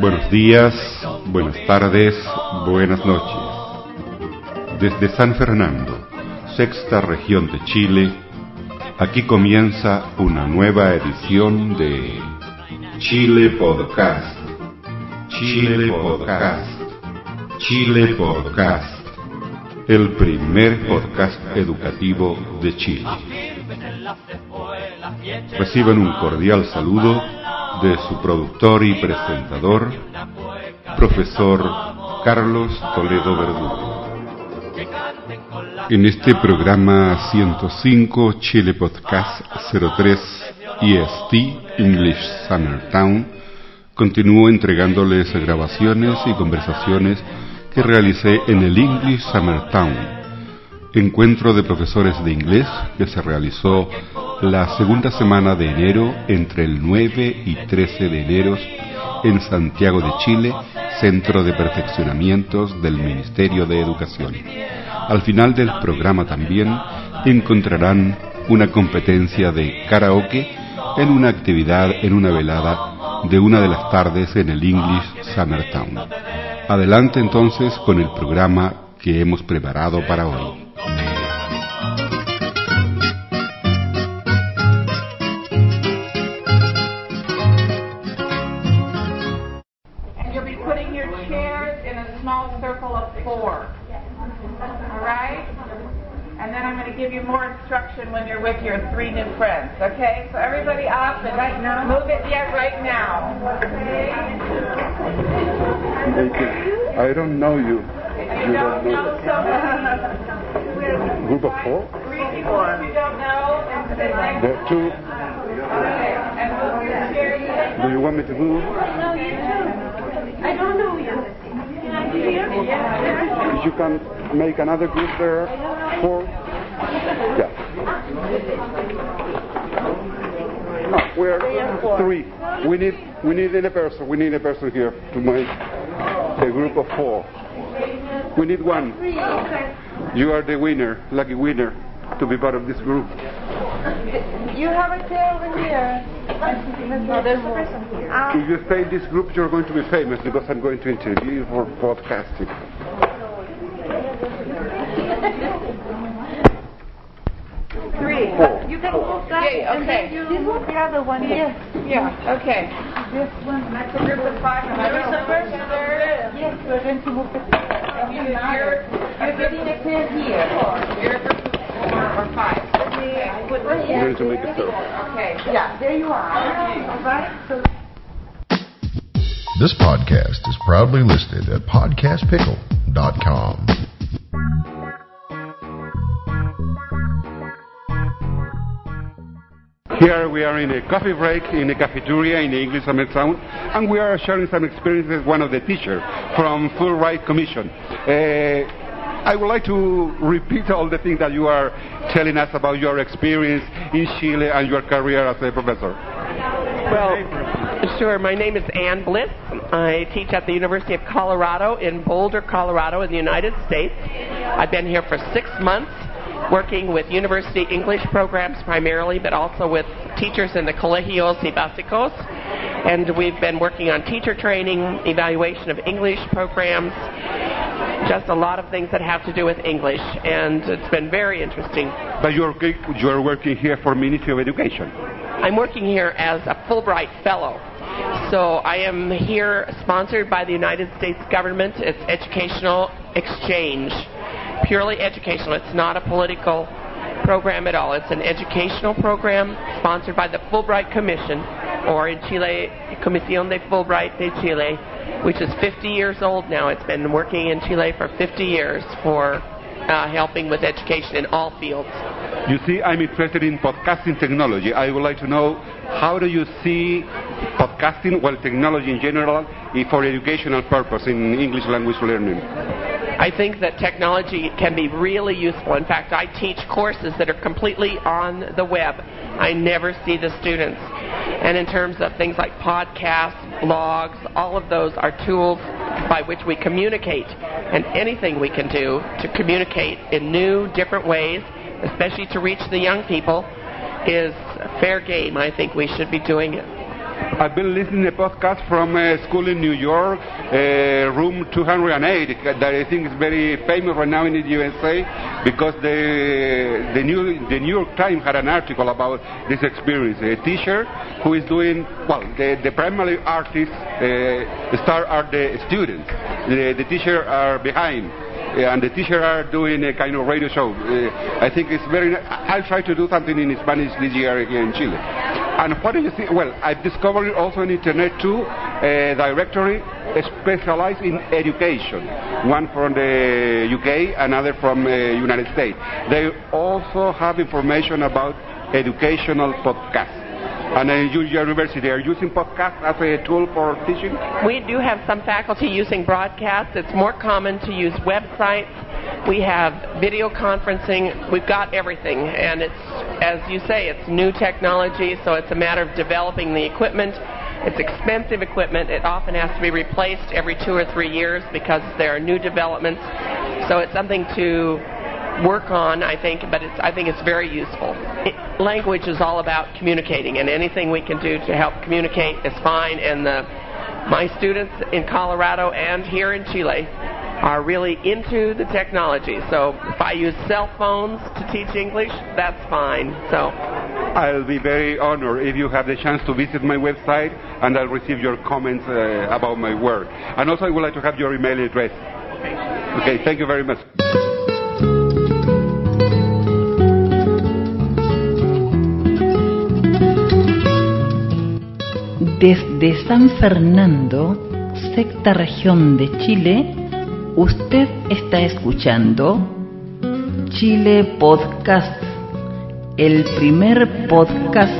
Buenos días, buenas tardes, buenas noches. Desde San Fernando, sexta región de Chile, aquí comienza una nueva edición de Chile Podcast. Chile Podcast. Chile Podcast. El primer podcast educativo de Chile. Reciban un cordial saludo de su productor y presentador, profesor Carlos Toledo Verdugo. En este programa 105 Chile Podcast 03 EST English Summertown, continúo entregándoles grabaciones y conversaciones que realicé en el English Summertown, encuentro de profesores de inglés que se realizó la segunda semana de enero entre el 9 y 13 de enero en Santiago de Chile, Centro de Perfeccionamientos del Ministerio de Educación. Al final del programa también encontrarán una competencia de karaoke en una actividad en una velada de una de las tardes en el English Summertown. Adelante entonces con el programa que hemos preparado para hoy. More when you're with your three new friends. Okay? So everybody up and right now. Move it, yeah, right now. I don't know you. You don't know somebody. Group of four? Three people you don't know. And. There are two. Okay. And move your chair. Do you want me to move? I don't know you. Can I be here? If you can make another group there, four. Yeah. No, we're three. We need we need a person. We need a person here to make a group of four. We need one. You are the winner, lucky winner, to be part of this group. You have a chair over here. No, there's a person here. If you stay in this group, you're going to be famous because I'm going to interview you for podcasting. Three. You can move that. Yeah, okay. then you move the other one. Yes. Yeah, okay. This one, that's a group of five. And There is a person there. Yes, we're going to move the. You're, you're getting a chair here. You're a group of four or five. Okay. Put I'm going to make a circle. Okay, yeah, there you are. All right, so This podcast is proudly listed at podcastpickle.com. Here we are in a coffee break in a cafeteria in the English Summer Town, and we are sharing some experiences with one of the teachers from Fulbright Commission. Uh, I would like to repeat all the things that you are telling us about your experience in Chile and your career as a professor. Well, sure. My name is Ann Bliss. I teach at the University of Colorado in Boulder, Colorado, in the United States. I've been here for six months, working with university English programs primarily, but also with teachers in the colegios y básicos. And we've been working on teacher training, evaluation of English programs, just a lot of things that have to do with English. And it's been very interesting. But you're, you are working here for Ministry of Education. I'm working here as a Fulbright Fellow. So I am here sponsored by the United States government. It's educational exchange, purely educational. It's not a political program at all. It's an educational program sponsored by the Fulbright Commission, or in Chile, Comisión de Fulbright de Chile, which is 50 years old now. It's been working in Chile for 50 years for uh, helping with education in all fields. You see, I'm interested in podcasting technology. I would like to know how do you see podcasting, well, technology in general, for educational purpose in English language learning? I think that technology can be really useful. In fact, I teach courses that are completely on the web. I never see the students. And in terms of things like podcasts, blogs, all of those are tools by which we communicate. And anything we can do to communicate in new, different ways especially to reach the young people, is fair game. I think we should be doing it. I've been listening to a podcast from a school in New York, uh, room 208, that I think is very famous right now in the USA because the, the, New, the New York Times had an article about this experience. A teacher who is doing, well, the, the primary artists uh, star are the students. The, the teacher are behind. Uh, and the teacher are doing a kind of radio show. Uh, I think it's very. I'll try to do something in Spanish this year here in Chile. And what do you think? Well, I've discovered also on internet too a directory specialized in education. One from the UK, another from the United States. They also have information about educational podcasts. And in your university, are you using podcasts as a tool for teaching? We do have some faculty using broadcasts. It's more common to use websites. We have video conferencing. We've got everything. And it's, as you say, it's new technology, so it's a matter of developing the equipment. It's expensive equipment. It often has to be replaced every two or three years because there are new developments. So it's something to work on, I think, but it's, I think it's very useful. It, language is all about communicating, and anything we can do to help communicate is fine. And the, my students in Colorado and here in Chile are really into the technology. So if I use cell phones to teach English, that's fine. So I'll be very honored if you have the chance to visit my website and I'll receive your comments uh, about my work. And also, I would like to have your email address. Okay, thank you very much. Desde San Fernando, sexta región de Chile, usted está escuchando Chile Podcast, el primer podcast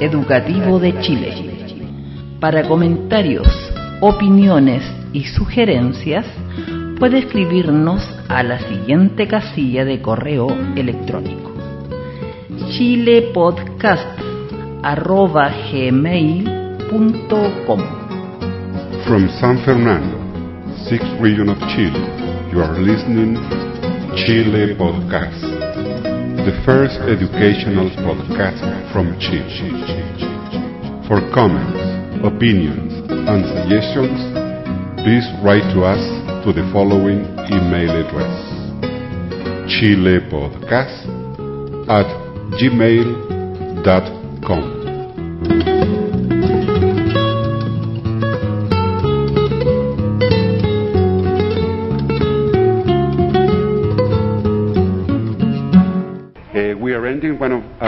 educativo de Chile. Para comentarios, opiniones y sugerencias, puede escribirnos a la siguiente casilla de correo electrónico chilepodcast.gmail.com From San Fernando, sixth region of Chile, you are listening Chile Podcast, the first educational podcast from Chile. For comments, opinions, and suggestions, please write to us to the following email address chilepodcast at gmail.com.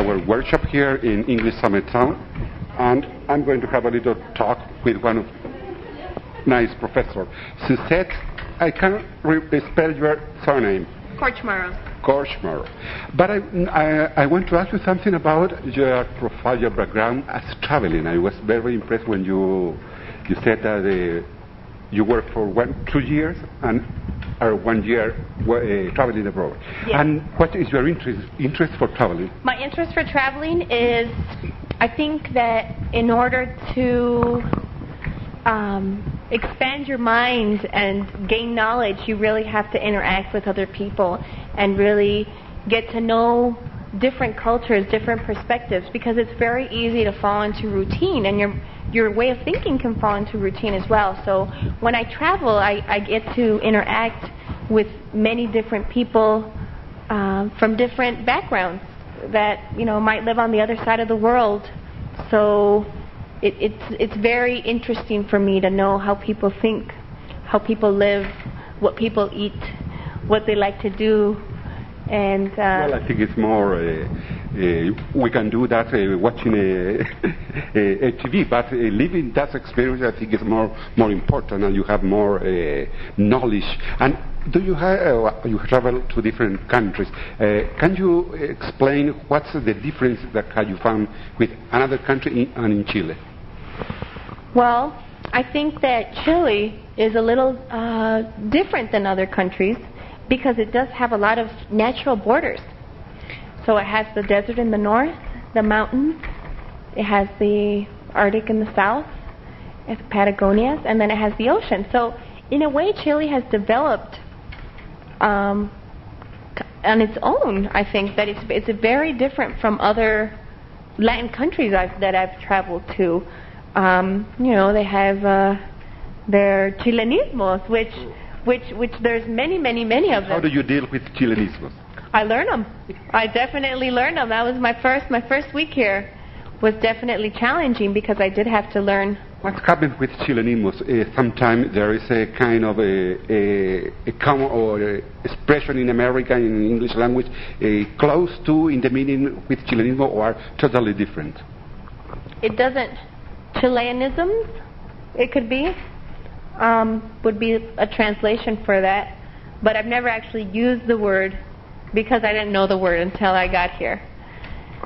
our workshop here in English Summer Town, and I'm going to have a little talk with one of nice professor. Suzette, I can't re- spell your surname. Korchmaro. Korchmar. But I, I, I want to ask you something about your profile, your background as traveling. I was very impressed when you you said that uh, you worked for one, two years and or one year uh, traveling abroad. Yes. And what is your interest interest for traveling? My interest for traveling is, I think that in order to um, expand your mind and gain knowledge, you really have to interact with other people and really get to know different cultures, different perspectives, because it's very easy to fall into routine, and your your way of thinking can fall into routine as well. So when I travel, I, I get to interact with many different people um, from different backgrounds that you know might live on the other side of the world. So it, it's it's very interesting for me to know how people think, how people live, what people eat, what they like to do, and uh, Well, I think it's more. Uh, uh, we can do that uh, watching a, a, TV, but uh, living that experience, I think, is more more important, and you have more uh, knowledge. And do you have uh, you travel to different countries? Uh, can you explain what's the difference that you found with another country in, and in Chile? Well, I think that Chile is a little uh, different than other countries because it does have a lot of natural borders. So it has the desert in the north, the mountains, it has the Arctic in the south, it's Patagonia, and then it has the ocean. So in a way, Chile has developed um, on its own. I think that it's it's very different from other Latin countries I've, that I've traveled to. Um, you know, they have uh, their chilenismos, which which which there's many many many of them. How do you deal with Chilenismos? I learn them. I definitely learned them. That was my first my first week here was definitely challenging because I did have to learn. What happens with Chilenismos? Uh, sometimes there is a kind of a, a, a common or a expression in America in English language uh, close to in the meaning with Chilenismo or totally different. It doesn't Chileanisms. It could be um, would be a translation for that, but I've never actually used the word because I didn't know the word until I got here.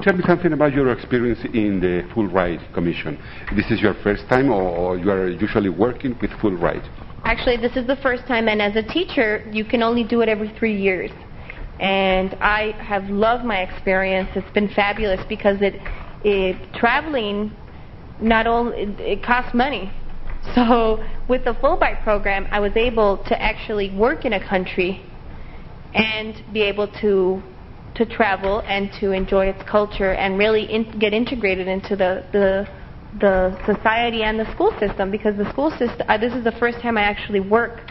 Tell me something about your experience in the Fulbright Commission. This is your first time, or, you are usually working with Fulbright? Actually, this is the first time, and as a teacher, you can only do it every three years. And I have loved my experience. It's been fabulous because it, it traveling not only it, it costs money. So with the Fulbright program, I was able to actually work in a country and be able to to travel and to enjoy its culture and really in, get integrated into the, the the society and the school system because the school system uh, this is the first time I actually work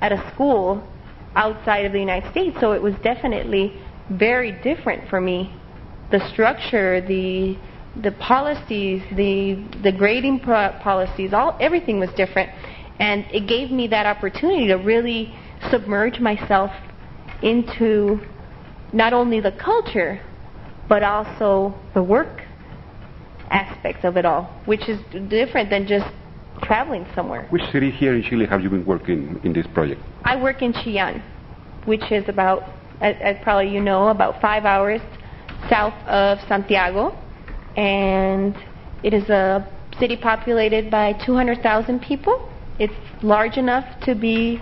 at a school outside of the United States so it was definitely very different for me. The structure the the policies the the grading pro- policies all everything was different. And it gave me that opportunity to really submerge myself into not only the culture, but also the work aspects of it all, which is different than just traveling somewhere. Which city here in Chile have you been working in this project? I work in Chillán, which is about, as, as probably you know, about five hours south of Santiago, and it is a city populated by 200,000 people. It's large enough to be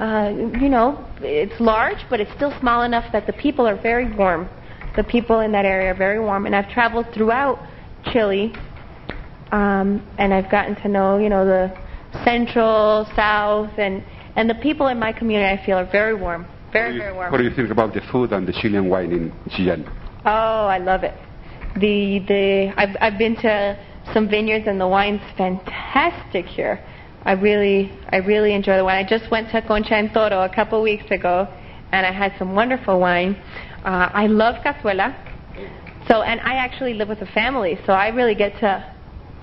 uh, you know, it's large, but it's still small enough that the people are very warm. The people in that area are very warm, and I've traveled throughout Chile, um, and I've gotten to know, you know, the central, south, and and the people in my community I feel are very warm, very you, very warm. What do you think about the food and the Chilean wine in Chillán? Oh, I love it. The the I've I've been to some vineyards and the wine's fantastic here. I really, I really enjoy the wine. I just went to Concha y Toro a couple weeks ago, and I had some wonderful wine. Uh, I love cazuela. So, and I actually live with a family, so I really get to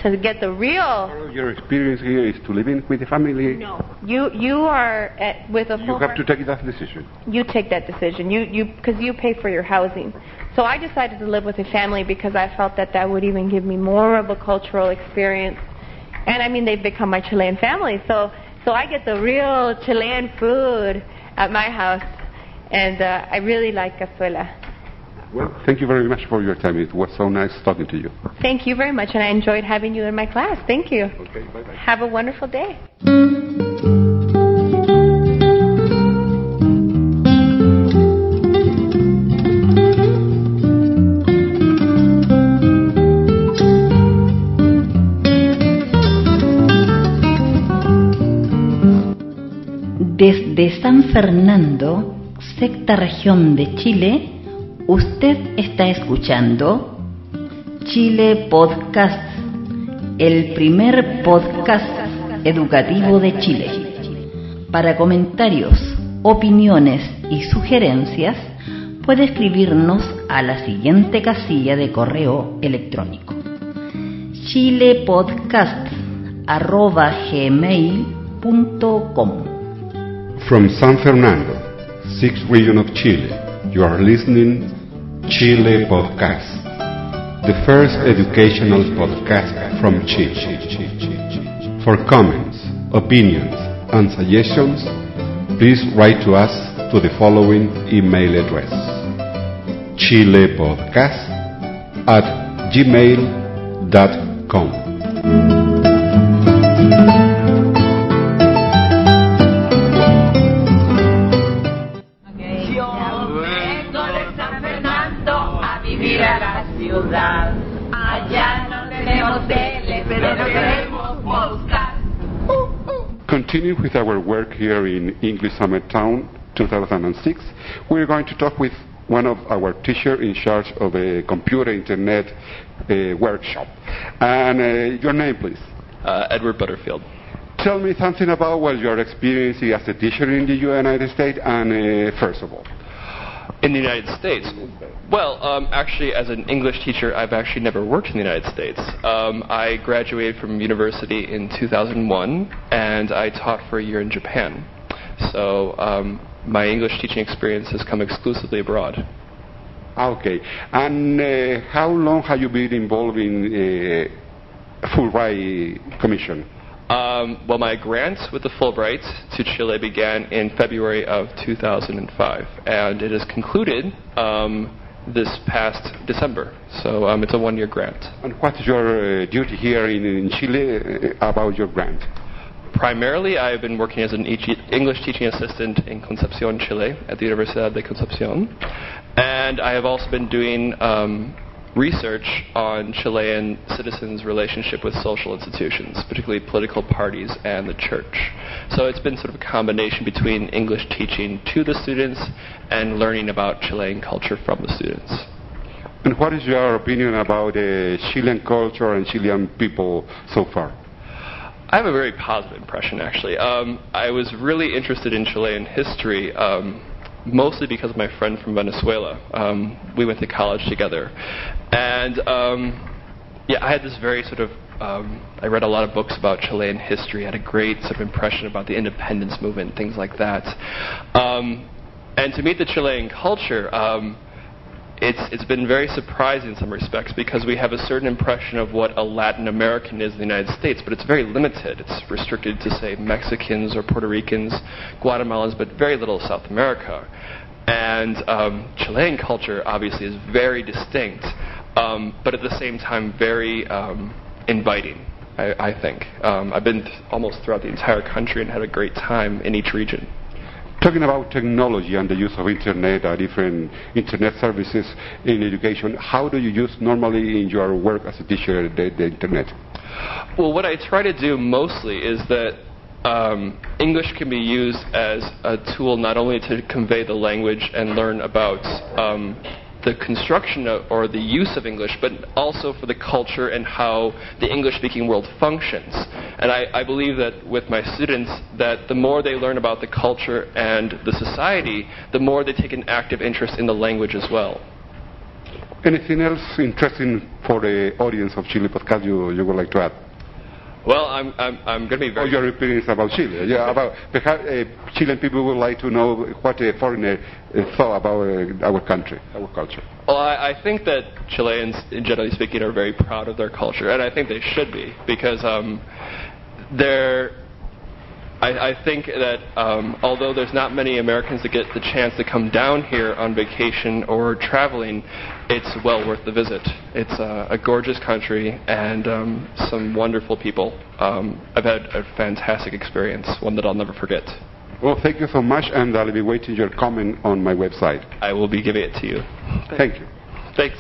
to get the real. Your experience here is to live in with the family. No, you you are at, with a. You have to take that decision. You take that decision. You you because you pay for your housing. So I decided to live with a family because I felt that that would even give me more of a cultural experience and I mean, they've become my Chilean family. So, so I get the real Chilean food at my house, and uh, I really like cazuela. Well, thank you very much for your time. It was so nice talking to you. Thank you very much, and I enjoyed having you in my class. Thank you. Okay, bye bye. Have a wonderful day. Desde San Fernando, sexta región de Chile, usted está escuchando Chile Podcast, el primer podcast educativo de Chile. Para comentarios, opiniones y sugerencias, puede escribirnos a la siguiente casilla de correo electrónico chilepodcast.gmail.com From San Fernando, sixth region of Chile, you are listening Chile Podcast, the first educational podcast from Chile. For comments, opinions, and suggestions, please write to us to the following email address chilepodcast at gmail.com. Continuing with our work here in English Summer Town 2006, we're going to talk with one of our teachers in charge of a computer internet uh, workshop. And uh, your name, please. Uh, Edward Butterfield. Tell me something about what you're experiencing as a teacher in the United States, and uh, first of all. In the United States? Well, um, actually, as an English teacher, I've actually never worked in the United States. Um, I graduated from university in 2001, and I taught for a year in Japan. So um, my English teaching experience has come exclusively abroad. Okay. And uh, how long have you been involved in uh, Fulbright Commission? Um, well, my grant with the Fulbright to Chile began in February of 2005, and it is concluded um, this past December. So um, it's a one-year grant. And what's your uh, duty here in, in Chile uh, about your grant? Primarily, I've been working as an English teaching assistant in Concepcion, Chile, at the Universidad de Concepcion, and I have also been doing um, research on Chilean citizens' relationship with social institutions, particularly political parties and the church. So it's been sort of a combination between English teaching to the students and learning about Chilean culture from the students. And what is your opinion about uh, Chilean culture and Chilean people so far? I have a very positive impression, actually. Um, I was really interested in Chilean history. Um, mostly because of my friend from Venezuela. Um, we went to college together, and um, yeah, I had this very sort of. Um, I read a lot of books about Chilean history. had a great sort of impression about the independence movement, things like that. Um, and to meet the Chilean culture, um, it's, it's been very surprising in some respects because we have a certain impression of what a Latin American is in the United States, but it's very limited. It's restricted to, say, Mexicans or Puerto Ricans, Guatemalans, but very little South America. And um, Chilean culture, obviously, is very distinct, um, but at the same time, very um, inviting. I, I think um, I've been th- almost throughout the entire country and had a great time in each region. Talking about technology and the use of internet and different internet services in education, how do you use normally in your work as a teacher the, the internet? Well, what I try to do mostly is that um, English can be used as a tool not only to convey the language and learn about um, the construction of, or the use of English, but also for the culture and how the English-speaking world functions. And I, I, believe that with my students, that the more they learn about the culture and the society, the more they take an active interest in the language as well. Anything else interesting for the audience of Chile Podcast you, you would like to add? Well, I'm, I'm, I'm going to be very. Oh, your opinions about Chile. Yeah, about perhaps uh, Chilean people would like to know what a foreigner uh, thought about uh, our country, our culture. Well, I, I think that Chileans, generally speaking, are very proud of their culture, and I think they should be because um, they're I, I think that um, although there's not many Americans that get the chance to come down here on vacation or traveling, it's well worth the visit. It's uh, a gorgeous country and um, some wonderful people. Um, I've had a fantastic experience, one that I'll never forget. Well, thank you so much, and I'll be waiting your comment on my website. I will be giving it to you. Thank you. Thanks.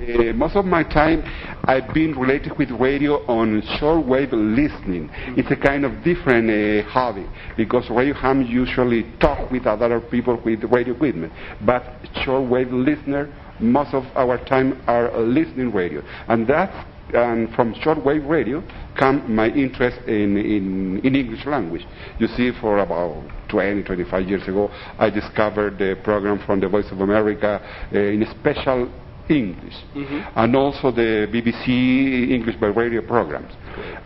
Uh, most of my time I've been related with radio on shortwave listening. It's a kind of different uh, hobby because radio ham usually talk with other people with radio equipment, but shortwave listener most of our time are listening radio, and that's and from shortwave radio come my interest in, in, in English language. You see, for about 20, 25 years ago, I discovered the program from the Voice of America uh, in a special English, mm-hmm. and also the BBC English by radio programs.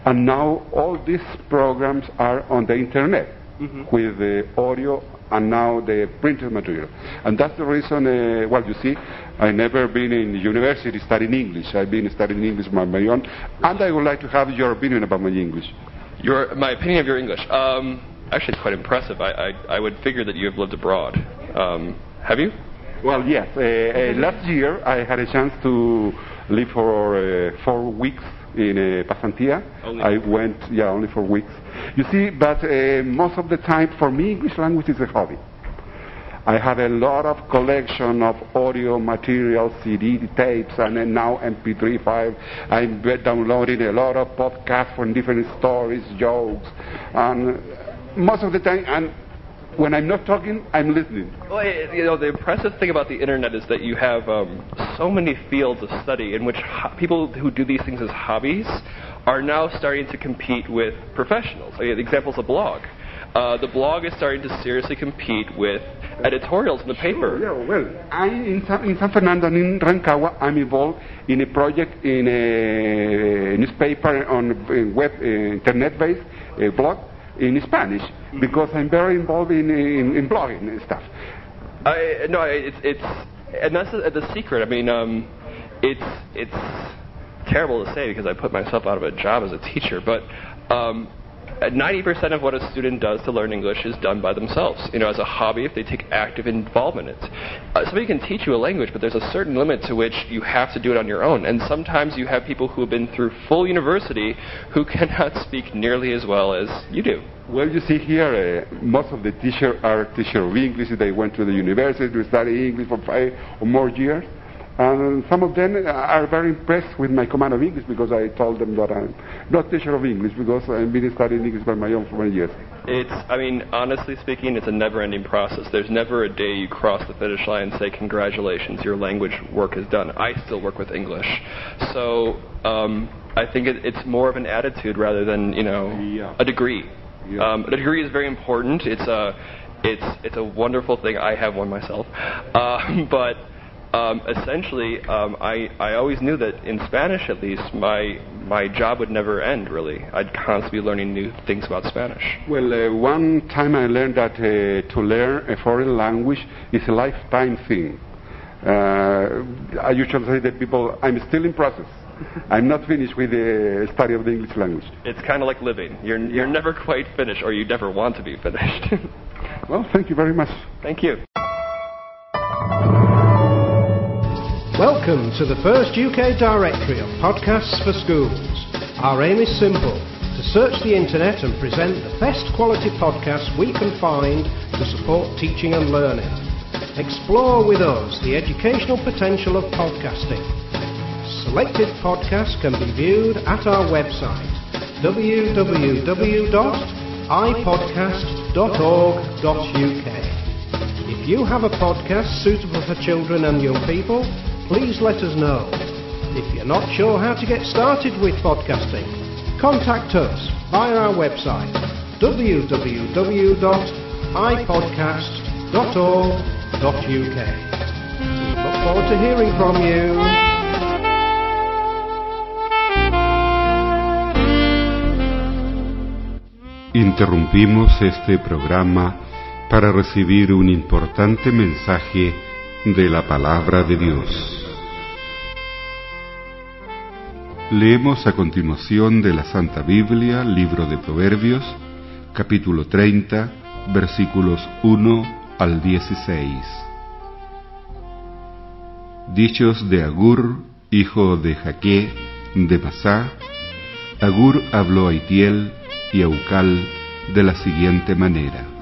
And now all these programs are on the internet mm-hmm. with the audio and now the printed material. And that's the reason, uh, well, you see, I've never been in university studying English. I've been studying English on my own, and I would like to have your opinion about my English. Your, my opinion of your English? Um, actually, it's quite impressive. I, I, I, would figure that you have lived abroad. Um, have you? Well, yes. Uh, uh, last year, I had a chance to live for uh, four weeks in uh, Pasantia. Only I went, yeah, only for weeks. You see, but uh, most of the time, for me, English language is a hobby. I have a lot of collection of audio material, CD tapes, and now MP3 file. I'm downloading a lot of podcasts from different stories, jokes, and most of the time, and when I'm not talking, I'm listening. Well, you know, the impressive thing about the internet is that you have um, so many fields of study in which ho- people who do these things as hobbies are now starting to compete with professionals. Like, examples a blog. Uh, the blog is starting to seriously compete with editorials in the paper. Yeah, well, I in San, in San Fernando and in Rancagua, I'm involved in a project in a newspaper on uh, web uh, internet-based uh, blog in Spanish because I'm very involved in, in, in blogging and stuff. I, no, it's it's and that's the, the secret. I mean, um, it's it's terrible to say because I put myself out of a job as a teacher, but um, 90% of what a student does to learn English is done by themselves. You know, as a hobby, if they take active involvement in it. Uh, somebody can teach you a language, but there's a certain limit to which you have to do it on your own. And sometimes you have people who have been through full university who cannot speak nearly as well as you do. Well, you see here, uh, most of the teachers are teachers of English. They went to the university to study English for five or more years. And some of them are very impressed with my command of English because I told them that I'm not teacher of English because I've been studying English by my own for many years. It's, I mean, honestly speaking, it's a never ending process. There's never a day you cross the finish line and say, Congratulations, your language work is done. I still work with English. So um, I think it, it's more of an attitude rather than, you know, Yeah. a degree. Yeah. Um, a degree is very important. It's a, it's, it's a wonderful thing. I have one myself. Uh, but um, essentially, um, I, I always knew that in Spanish, at least, my, my job would never end, really. I'd constantly be learning new things about Spanish. Well, uh, one time I learned that uh, to learn a foreign language is a lifetime thing. Uh, I usually say that people, I'm still in process. I'm not finished with the study of the English language. It's kind of like living. You're, you're never quite finished, or you never want to be finished. Well, thank you very much. Thank you. Welcome to the first UK directory of podcasts for schools. Our aim is simple to search the internet and present the best quality podcasts we can find to support teaching and learning. Explore with us the educational potential of podcasting. Selected podcasts can be viewed at our website www.ipodcast.org.uk. If you have a podcast suitable for children and young people, please let us know. If you're not sure how to get started with podcasting, contact us via our website www.ipodcast.org.uk. We look forward to hearing from you. Interrumpimos este programa para recibir un importante mensaje de la palabra de Dios. Leemos a continuación de la Santa Biblia, libro de Proverbios, capítulo 30, versículos 1 al 16. Dichos de Agur, hijo de Jaque, de Masá, Agur habló a Itiel y a Ucal de la siguiente manera.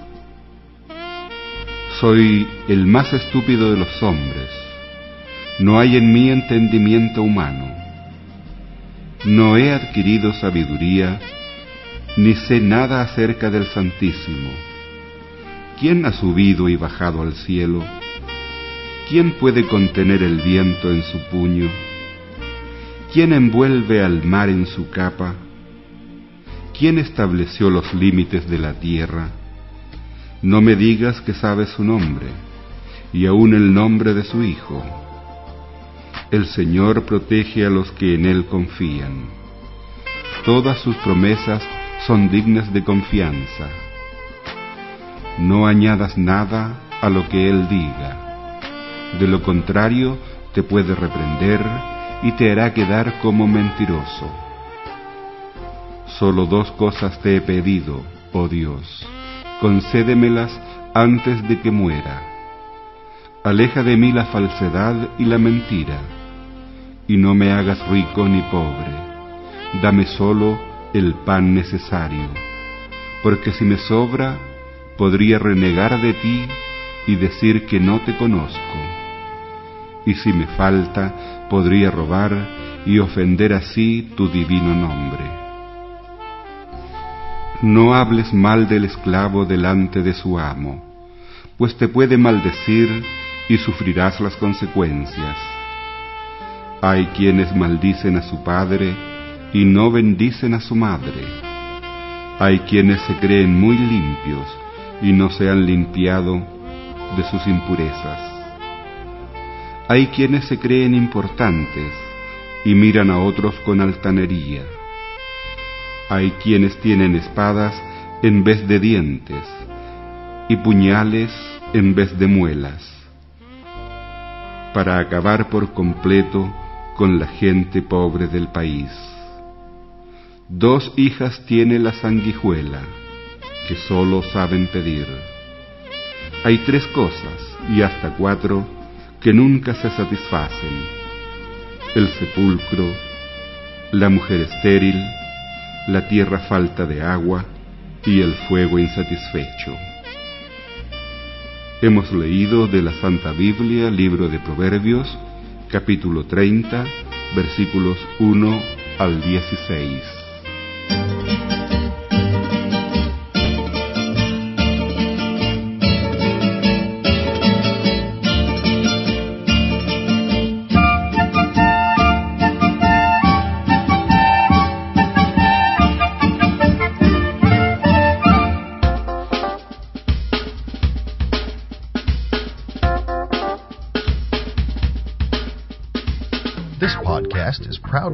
Soy el más estúpido de los hombres. No hay en mí entendimiento humano. No he adquirido sabiduría, ni sé nada acerca del Santísimo. ¿Quién ha subido y bajado al cielo? ¿Quién puede contener el viento en su puño? ¿Quién envuelve al mar en su capa? ¿Quién estableció los límites de la tierra? No me digas que sabes su nombre, y aun el nombre de su Hijo. El Señor protege a los que en Él confían. Todas sus promesas son dignas de confianza. No añadas nada a lo que Él diga. De lo contrario, te puede reprender y te hará quedar como mentiroso. Solo dos cosas te he pedido, oh Dios, concédemelas antes de que muera. Aleja de mí la falsedad y la mentira, y no me hagas rico ni pobre. Dame solo el pan necesario, porque si me sobra, podría renegar de ti y decir que no te conozco. Y si me falta, podría robar y ofender así tu divino nombre. No hables mal del esclavo delante de su amo, pues te puede maldecir y sufrirás las consecuencias. Hay quienes maldicen a su padre y no bendicen a su madre. Hay quienes se creen muy limpios y no se han limpiado de sus impurezas. Hay quienes se creen importantes y miran a otros con altanería. Hay quienes tienen espadas en vez de dientes y puñales en vez de muelas, para acabar por completo con la gente pobre del país. Dos hijas tiene la sanguijuela, que solo saben pedir. Hay tres cosas, y hasta cuatro, que nunca se satisfacen. El sepulcro, la mujer estéril, la tierra falta de agua y el fuego insatisfecho. Hemos leído de la Santa Biblia, libro de Proverbios, capítulo 30, versículos 1 al 16.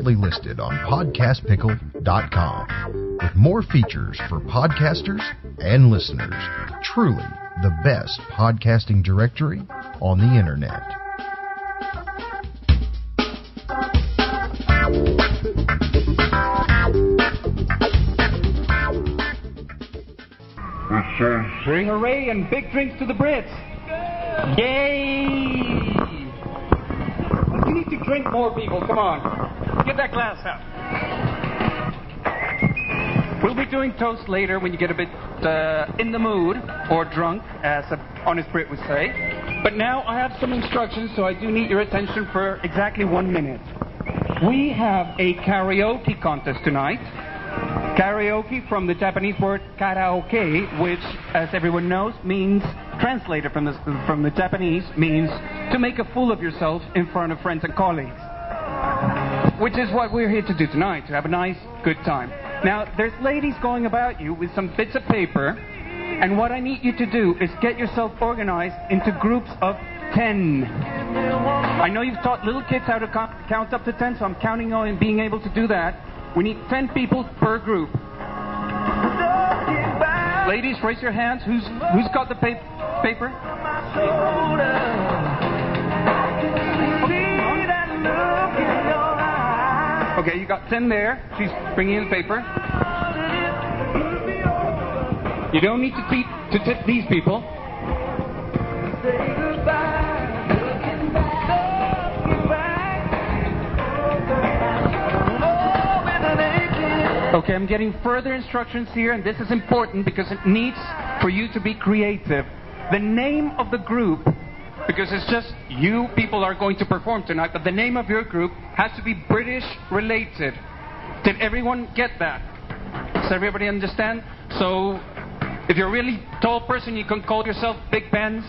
Proudly listed on podcastpickle.com with more features for podcasters and listeners. Truly the best podcasting directory on the internet. Bring hooray and big drinks to the Brits. Yay! You need to drink more, people. Come on. Get that glass out. We'll be doing toast later when you get a bit uh, in the mood or drunk, as an honest Brit would say. But now I have some instructions, so I do need your attention for exactly one minute. We have a karaoke contest tonight. Karaoke from the Japanese word karaoke, which, as everyone knows, means translated from the from the Japanese means to make a fool of yourself in front of friends and colleagues. Which is what we're here to do tonight, to have a nice, good time. Now, there's ladies going about you with some bits of paper, and what I need you to do is get yourself organized into groups of 10. I know you've taught little kids how to co- count up to 10, so I'm counting on being able to do that. We need 10 people per group. Ladies, raise your hands. Who's who's got the pa- paper? Okay, you got 10 there. She's bringing in the paper. You don't need to, to tip these people. Okay, I'm getting further instructions here, and this is important because it needs for you to be creative. The name of the group, because it's just you people are going to perform tonight, but the name of your group has to be British related. Did everyone get that? Does everybody understand? So, if you're a really tall person, you can call yourself Big Ben's.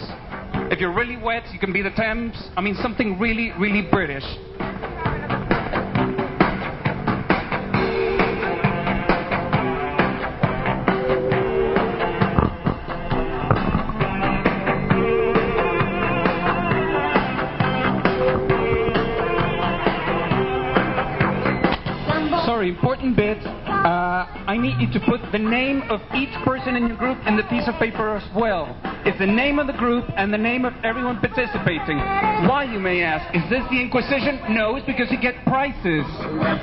If you're really wet, you can be the Thames. I mean, something really, really British. I need you to put the name of each person in your group in the piece of paper as well. It's the name of the group and the name of everyone participating. Why, you may ask? Is this the Inquisition? No, it's because you get prizes.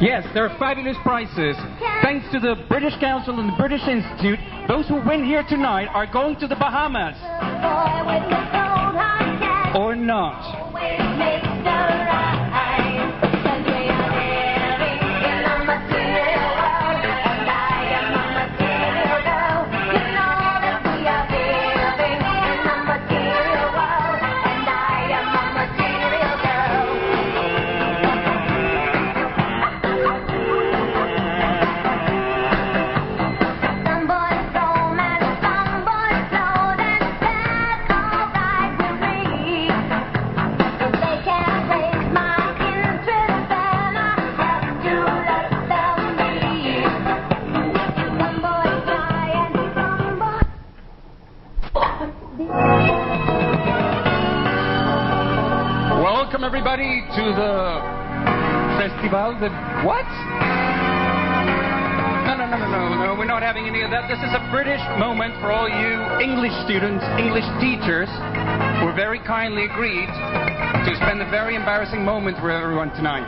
Yes, there are fabulous prizes. Thanks to the British Council and the British Institute, those who win here tonight are going to the Bahamas. Or not. Moment for all you English students, English teachers, who very kindly agreed to spend a very embarrassing moment with everyone tonight.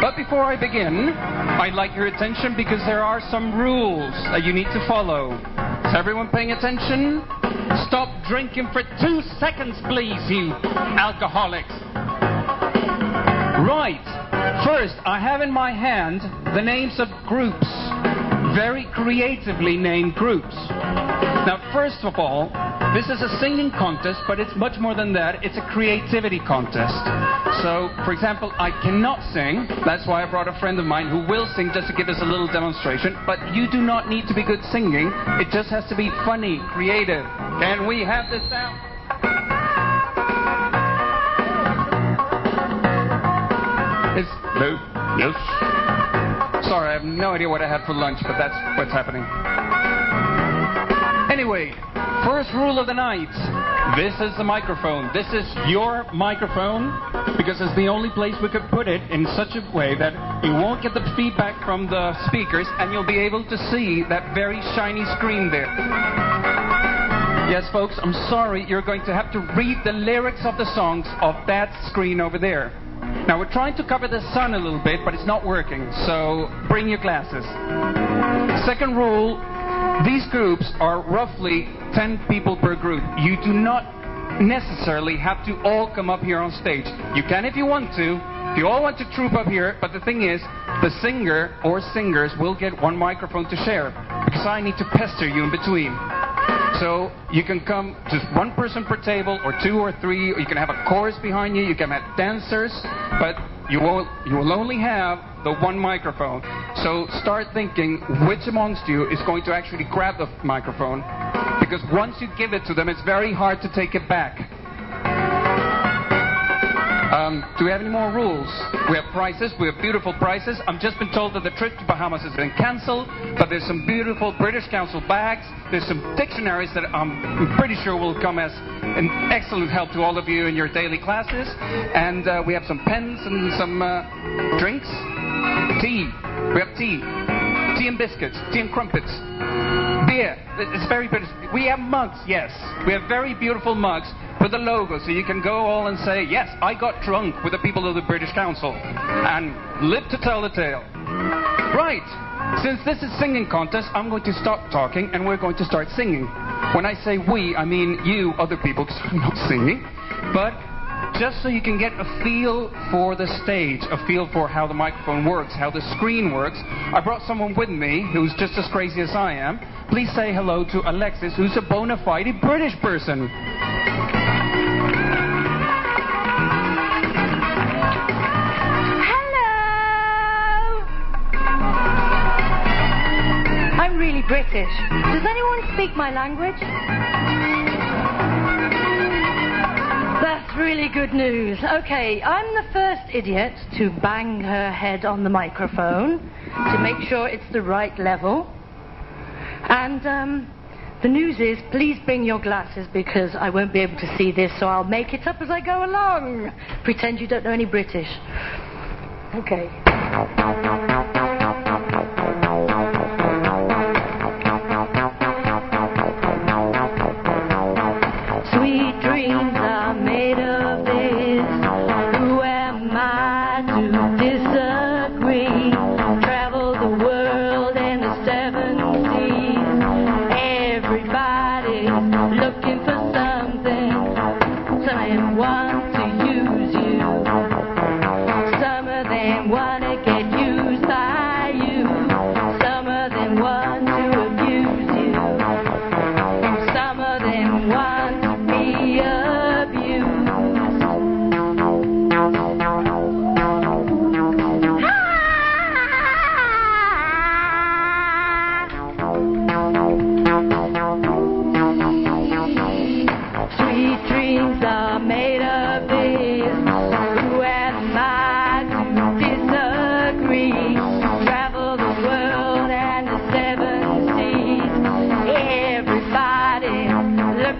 But before I begin, I'd like your attention because there are some rules that you need to follow. Is everyone paying attention? Stop drinking for two seconds, please, you alcoholics. Right. First, I have in my hand the names of groups, very creatively named groups. Now, first of all, this is a singing contest, but it's much more than that. It's a creativity contest. So, for example, I cannot sing. That's why I brought a friend of mine who will sing just to give us a little demonstration. But you do not need to be good singing. It just has to be funny, creative. Can we have this sound? Is no, yes. Sorry, I have no idea what I had for lunch, but that's what's happening. Anyway, first rule of the night. This is the microphone. This is your microphone because it's the only place we could put it in such a way that you won't get the feedback from the speakers and you'll be able to see that very shiny screen there. Yes, folks, I'm sorry, you're going to have to read the lyrics of the songs of that screen over there. Now, we're trying to cover the sun a little bit, but it's not working, so bring your glasses. Second rule these groups are roughly 10 people per group. You do not necessarily have to all come up here on stage. You can if you want to. If you all want to troop up here, but the thing is, the singer or singers will get one microphone to share because I need to pester you in between. So you can come just one person per table, or two or three, or you can have a chorus behind you. You can have dancers, but you will you will only have the one microphone. So start thinking which amongst you is going to actually grab the microphone, because once you give it to them, it's very hard to take it back. Um, do we have any more rules? We have prices. We have beautiful prices. I've just been told that the trip to Bahamas has been cancelled, but there's some beautiful British Council bags. There's some dictionaries that I'm pretty sure will come as an excellent help to all of you in your daily classes. And uh, we have some pens and some uh, drinks. Tea. We have tea. Tea and biscuits. Tea and crumpets. Beer. It's very British. We have mugs, yes. We have very beautiful mugs with the logo, so you can go all and say, yes, I got drunk with the people of the British Council, and live to tell the tale. Right. Since this is singing contest, I'm going to stop talking and we're going to start singing. When I say we, I mean you, other people, because I'm not singing. But just so you can get a feel for the stage, a feel for how the microphone works, how the screen works, I brought someone with me who's just as crazy as I am. Please say hello to Alexis, who's a bona fide British person. Really British. Does anyone speak my language? That's really good news. Okay, I'm the first idiot to bang her head on the microphone to make sure it's the right level. And um, the news is, please bring your glasses because I won't be able to see this, so I'll make it up as I go along. Pretend you don't know any British. Okay.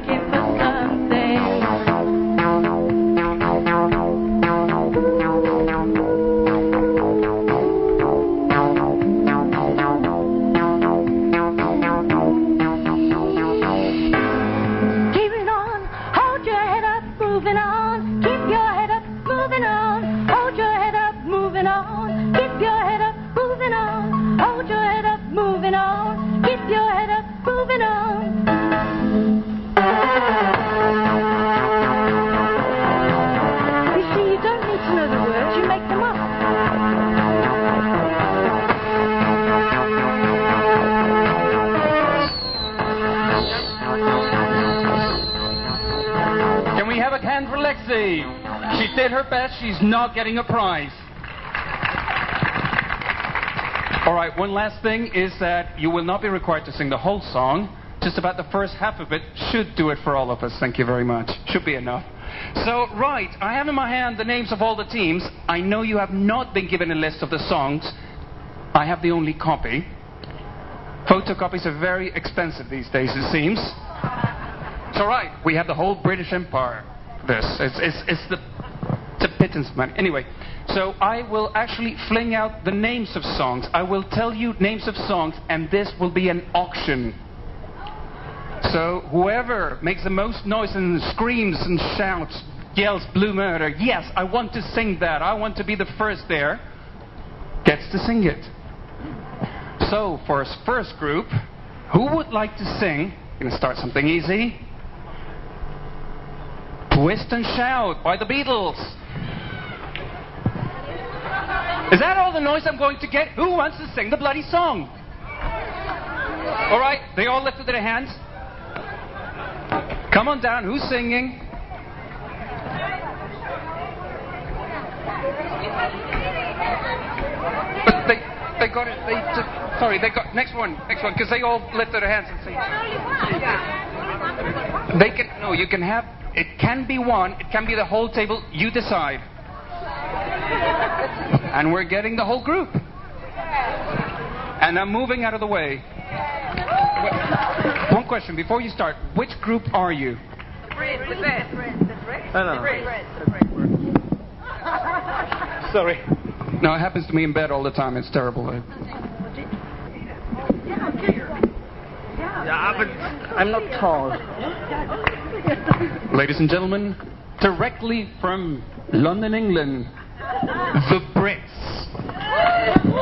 Everybody She's not getting a prize. All right, one last thing is that you will not be required to sing the whole song. Just about the first half of it should do it for all of us. Thank you very much. Should be enough. So, right, I have in my hand the names of all the teams. I know you have not been given a list of the songs. I have the only copy. Photocopies are very expensive these days, it seems. It's all right. We have the whole British Empire. This it's it's it's the a pittance money. Anyway, so I will actually fling out the names of songs. I will tell you names of songs, and this will be an auction. So whoever makes the most noise and screams and shouts, yells blue murder, yes, I want to sing that. I want to be the first there, gets to sing it. So for our first group, who would like to sing? Gonna start something easy. Twist and Shout by the Beatles. Is that all the noise I'm going to get? Who wants to sing the bloody song? All right, they all lifted their hands. Come on down. Who's singing? But they they got it. They sorry. They got next one. Next one because they all lifted their hands and sing. They can no. You can have. It can be one. It can be the whole table. You decide. And we're getting the whole group. And I'm moving out of the way. One question before you start. Which group are you? Sorry. No, it happens to me in bed all the time. It's terrible. Yeah, but I'm not tall. Ladies and gentlemen, directly from London, England, the Brits.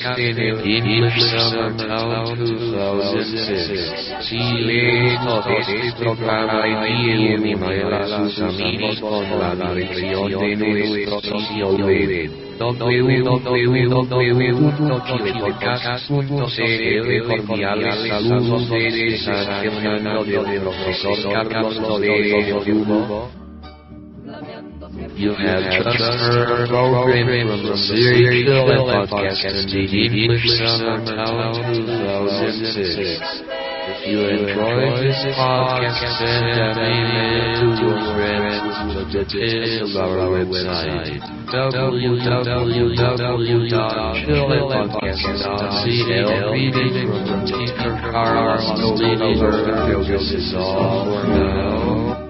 De podcast de English Summer Town 2006. Si este sus amigos con la de nuestro. You have just heard a program from the Serial Killer Podcast and the English Summer Town 2006. If you enjoyed this podcast, send an email to your friends. with the details of our website. www.chillepodcast.cl Reading from the teacher Carlos Toledo This is all for now.